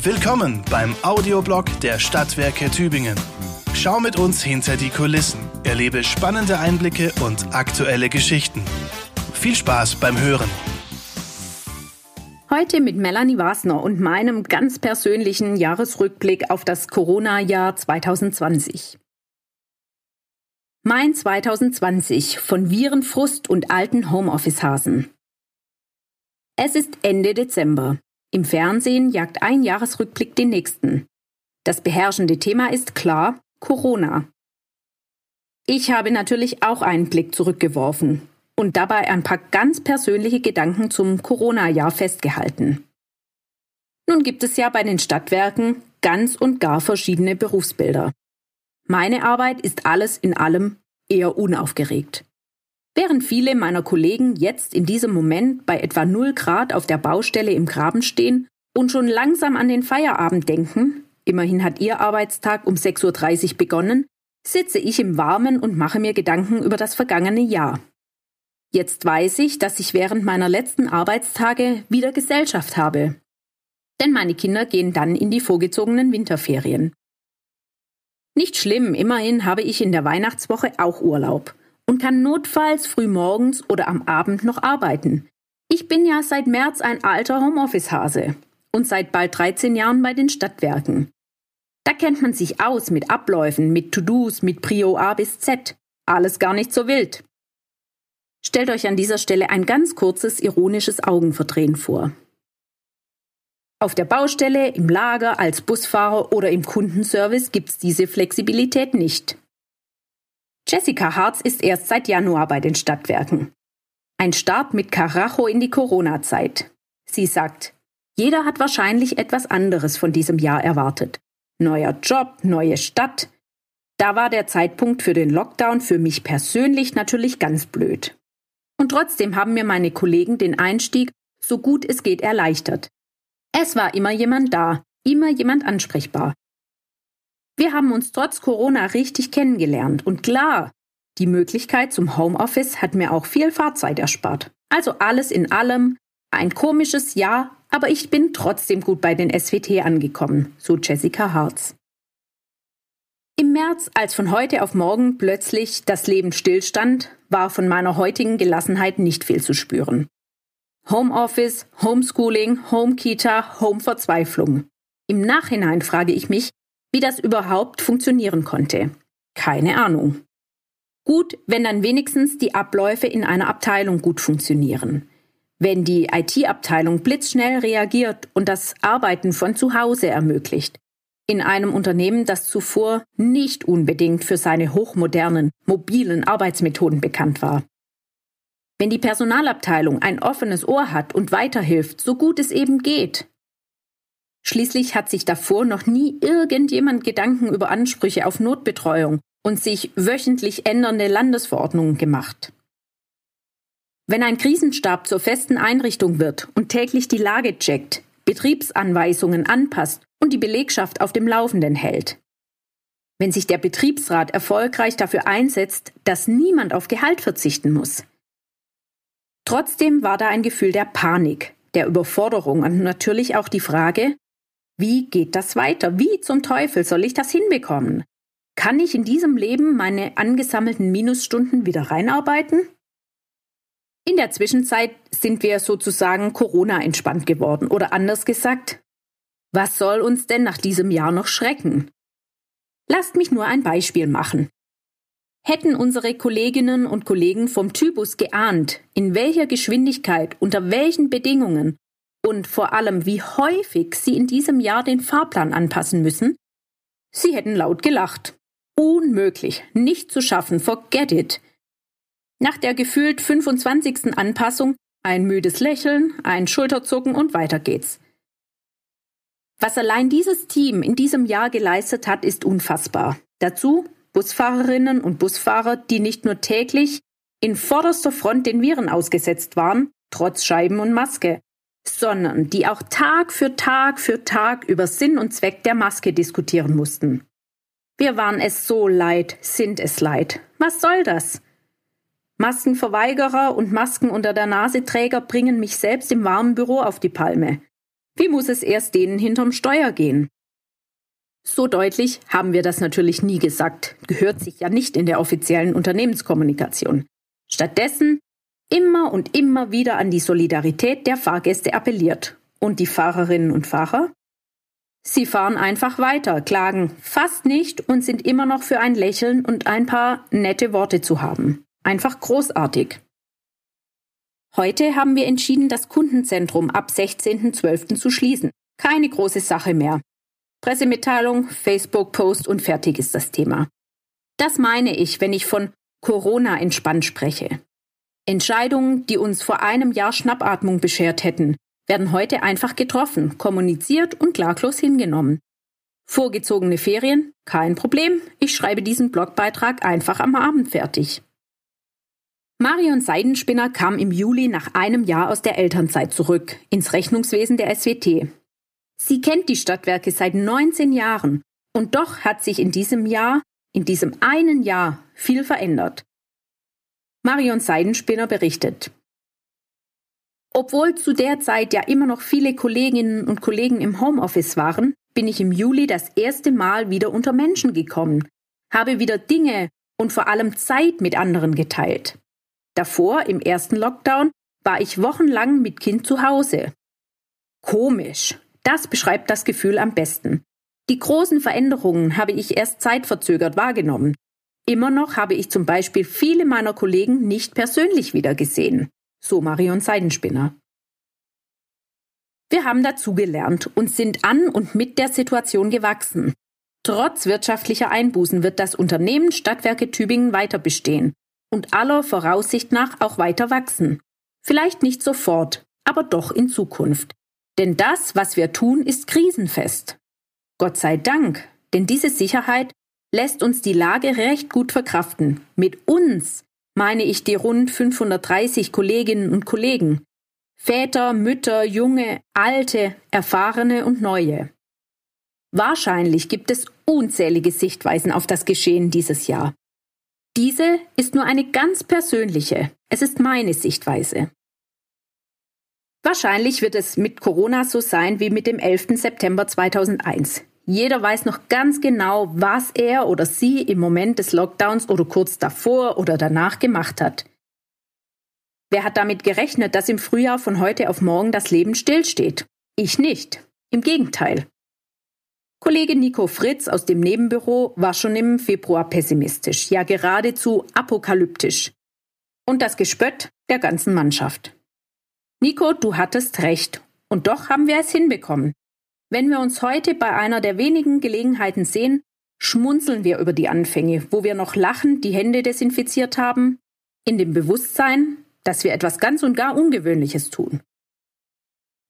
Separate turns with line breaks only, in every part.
Willkommen beim Audioblog der Stadtwerke Tübingen. Schau mit uns hinter die Kulissen, erlebe spannende Einblicke und aktuelle Geschichten. Viel Spaß beim Hören.
Heute mit Melanie Wasner und meinem ganz persönlichen Jahresrückblick auf das Corona-Jahr 2020. Mein 2020 von Virenfrust und alten Homeoffice-Hasen. Es ist Ende Dezember. Im Fernsehen jagt ein Jahresrückblick den nächsten. Das beherrschende Thema ist klar Corona. Ich habe natürlich auch einen Blick zurückgeworfen und dabei ein paar ganz persönliche Gedanken zum Corona-Jahr festgehalten. Nun gibt es ja bei den Stadtwerken ganz und gar verschiedene Berufsbilder. Meine Arbeit ist alles in allem eher unaufgeregt. Während viele meiner Kollegen jetzt in diesem Moment bei etwa 0 Grad auf der Baustelle im Graben stehen und schon langsam an den Feierabend denken, immerhin hat ihr Arbeitstag um 6.30 Uhr begonnen, sitze ich im Warmen und mache mir Gedanken über das vergangene Jahr. Jetzt weiß ich, dass ich während meiner letzten Arbeitstage wieder Gesellschaft habe. Denn meine Kinder gehen dann in die vorgezogenen Winterferien. Nicht schlimm, immerhin habe ich in der Weihnachtswoche auch Urlaub und kann notfalls frühmorgens oder am Abend noch arbeiten. Ich bin ja seit März ein alter Homeoffice-Hase und seit bald 13 Jahren bei den Stadtwerken. Da kennt man sich aus mit Abläufen, mit To-Dos, mit Prio A bis Z. Alles gar nicht so wild. Stellt euch an dieser Stelle ein ganz kurzes ironisches Augenverdrehen vor. Auf der Baustelle, im Lager, als Busfahrer oder im Kundenservice gibt's diese Flexibilität nicht. Jessica Harz ist erst seit Januar bei den Stadtwerken. Ein Start mit Karacho in die Corona-Zeit. Sie sagt, jeder hat wahrscheinlich etwas anderes von diesem Jahr erwartet. Neuer Job, neue Stadt. Da war der Zeitpunkt für den Lockdown für mich persönlich natürlich ganz blöd. Und trotzdem haben mir meine Kollegen den Einstieg so gut es geht erleichtert. Es war immer jemand da, immer jemand ansprechbar, wir haben uns trotz Corona richtig kennengelernt und klar, die Möglichkeit zum Homeoffice hat mir auch viel Fahrzeit erspart. Also alles in allem ein komisches Jahr, aber ich bin trotzdem gut bei den SWT angekommen, so Jessica Harz. Im März, als von heute auf morgen plötzlich das Leben stillstand, war von meiner heutigen Gelassenheit nicht viel zu spüren. Homeoffice, Homeschooling, Homekita, Homeverzweiflung. Im Nachhinein frage ich mich, wie das überhaupt funktionieren konnte. Keine Ahnung. Gut, wenn dann wenigstens die Abläufe in einer Abteilung gut funktionieren. Wenn die IT-Abteilung blitzschnell reagiert und das Arbeiten von zu Hause ermöglicht. In einem Unternehmen, das zuvor nicht unbedingt für seine hochmodernen, mobilen Arbeitsmethoden bekannt war. Wenn die Personalabteilung ein offenes Ohr hat und weiterhilft, so gut es eben geht. Schließlich hat sich davor noch nie irgendjemand Gedanken über Ansprüche auf Notbetreuung und sich wöchentlich ändernde Landesverordnungen gemacht. Wenn ein Krisenstab zur festen Einrichtung wird und täglich die Lage checkt, Betriebsanweisungen anpasst und die Belegschaft auf dem Laufenden hält. Wenn sich der Betriebsrat erfolgreich dafür einsetzt, dass niemand auf Gehalt verzichten muss. Trotzdem war da ein Gefühl der Panik, der Überforderung und natürlich auch die Frage, wie geht das weiter? Wie zum Teufel soll ich das hinbekommen? Kann ich in diesem Leben meine angesammelten Minusstunden wieder reinarbeiten? In der Zwischenzeit sind wir sozusagen Corona entspannt geworden oder anders gesagt, was soll uns denn nach diesem Jahr noch schrecken? Lasst mich nur ein Beispiel machen. Hätten unsere Kolleginnen und Kollegen vom Typus geahnt, in welcher Geschwindigkeit, unter welchen Bedingungen und vor allem, wie häufig sie in diesem Jahr den Fahrplan anpassen müssen? Sie hätten laut gelacht. Unmöglich, nicht zu schaffen, forget it. Nach der gefühlt 25. Anpassung ein müdes Lächeln, ein Schulterzucken und weiter geht's. Was allein dieses Team in diesem Jahr geleistet hat, ist unfassbar. Dazu Busfahrerinnen und Busfahrer, die nicht nur täglich in vorderster Front den Viren ausgesetzt waren, trotz Scheiben und Maske, sondern die auch Tag für Tag für Tag über Sinn und Zweck der Maske diskutieren mussten. Wir waren es so leid, sind es leid. Was soll das? Maskenverweigerer und Masken unter der Nase Träger bringen mich selbst im warmen Büro auf die Palme. Wie muss es erst denen hinterm Steuer gehen? So deutlich haben wir das natürlich nie gesagt, gehört sich ja nicht in der offiziellen Unternehmenskommunikation. Stattdessen immer und immer wieder an die Solidarität der Fahrgäste appelliert. Und die Fahrerinnen und Fahrer? Sie fahren einfach weiter, klagen fast nicht und sind immer noch für ein Lächeln und ein paar nette Worte zu haben. Einfach großartig. Heute haben wir entschieden, das Kundenzentrum ab 16.12. zu schließen. Keine große Sache mehr. Pressemitteilung, Facebook-Post und fertig ist das Thema. Das meine ich, wenn ich von Corona entspannt spreche. Entscheidungen, die uns vor einem Jahr Schnappatmung beschert hätten, werden heute einfach getroffen, kommuniziert und klaglos hingenommen. Vorgezogene Ferien? Kein Problem. Ich schreibe diesen Blogbeitrag einfach am Abend fertig. Marion Seidenspinner kam im Juli nach einem Jahr aus der Elternzeit zurück ins Rechnungswesen der SWT. Sie kennt die Stadtwerke seit 19 Jahren und doch hat sich in diesem Jahr, in diesem einen Jahr, viel verändert. Marion Seidenspinner berichtet. Obwohl zu der Zeit ja immer noch viele Kolleginnen und Kollegen im Homeoffice waren, bin ich im Juli das erste Mal wieder unter Menschen gekommen, habe wieder Dinge und vor allem Zeit mit anderen geteilt. Davor, im ersten Lockdown, war ich wochenlang mit Kind zu Hause. Komisch. Das beschreibt das Gefühl am besten. Die großen Veränderungen habe ich erst zeitverzögert wahrgenommen. Immer noch habe ich zum Beispiel viele meiner Kollegen nicht persönlich wiedergesehen. So Marion Seidenspinner. Wir haben dazugelernt und sind an und mit der Situation gewachsen. Trotz wirtschaftlicher Einbußen wird das Unternehmen Stadtwerke Tübingen weiter bestehen und aller Voraussicht nach auch weiter wachsen. Vielleicht nicht sofort, aber doch in Zukunft. Denn das, was wir tun, ist krisenfest. Gott sei Dank, denn diese Sicherheit lässt uns die Lage recht gut verkraften. Mit uns meine ich die rund 530 Kolleginnen und Kollegen. Väter, Mütter, junge, alte, erfahrene und neue. Wahrscheinlich gibt es unzählige Sichtweisen auf das Geschehen dieses Jahr. Diese ist nur eine ganz persönliche. Es ist meine Sichtweise. Wahrscheinlich wird es mit Corona so sein wie mit dem 11. September 2001. Jeder weiß noch ganz genau, was er oder sie im Moment des Lockdowns oder kurz davor oder danach gemacht hat. Wer hat damit gerechnet, dass im Frühjahr von heute auf morgen das Leben stillsteht? Ich nicht. Im Gegenteil. Kollege Nico Fritz aus dem Nebenbüro war schon im Februar pessimistisch, ja geradezu apokalyptisch. Und das Gespött der ganzen Mannschaft. Nico, du hattest recht. Und doch haben wir es hinbekommen. Wenn wir uns heute bei einer der wenigen Gelegenheiten sehen, schmunzeln wir über die Anfänge, wo wir noch lachend die Hände desinfiziert haben, in dem Bewusstsein, dass wir etwas ganz und gar Ungewöhnliches tun.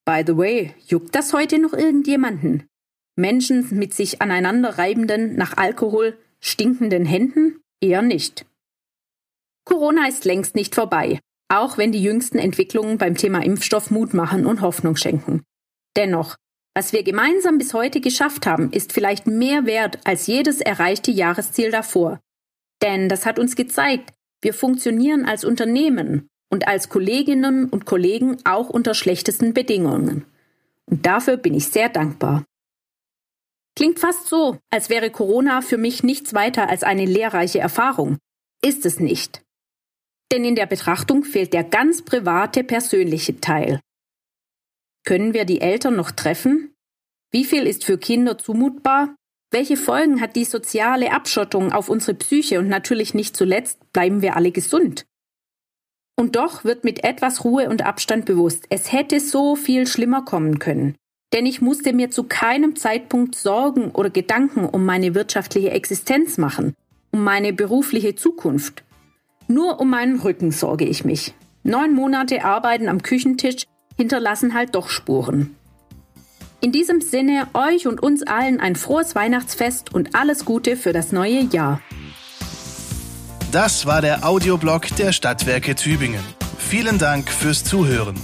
By the way, juckt das heute noch irgendjemanden? Menschen mit sich aneinander reibenden, nach Alkohol stinkenden Händen? Eher nicht. Corona ist längst nicht vorbei, auch wenn die jüngsten Entwicklungen beim Thema Impfstoff Mut machen und Hoffnung schenken. Dennoch, was wir gemeinsam bis heute geschafft haben, ist vielleicht mehr wert als jedes erreichte Jahresziel davor. Denn das hat uns gezeigt, wir funktionieren als Unternehmen und als Kolleginnen und Kollegen auch unter schlechtesten Bedingungen. Und dafür bin ich sehr dankbar. Klingt fast so, als wäre Corona für mich nichts weiter als eine lehrreiche Erfahrung. Ist es nicht. Denn in der Betrachtung fehlt der ganz private, persönliche Teil. Können wir die Eltern noch treffen? Wie viel ist für Kinder zumutbar? Welche Folgen hat die soziale Abschottung auf unsere Psyche und natürlich nicht zuletzt bleiben wir alle gesund? Und doch wird mit etwas Ruhe und Abstand bewusst, es hätte so viel schlimmer kommen können denn ich musste mir zu keinem Zeitpunkt Sorgen oder Gedanken um meine wirtschaftliche Existenz machen, um meine berufliche Zukunft. Nur um meinen Rücken sorge ich mich. Neun Monate Arbeiten am Küchentisch hinterlassen halt doch Spuren. In diesem Sinne euch und uns allen ein frohes Weihnachtsfest und alles Gute für das neue Jahr.
Das war der Audioblog der Stadtwerke Tübingen. Vielen Dank fürs Zuhören.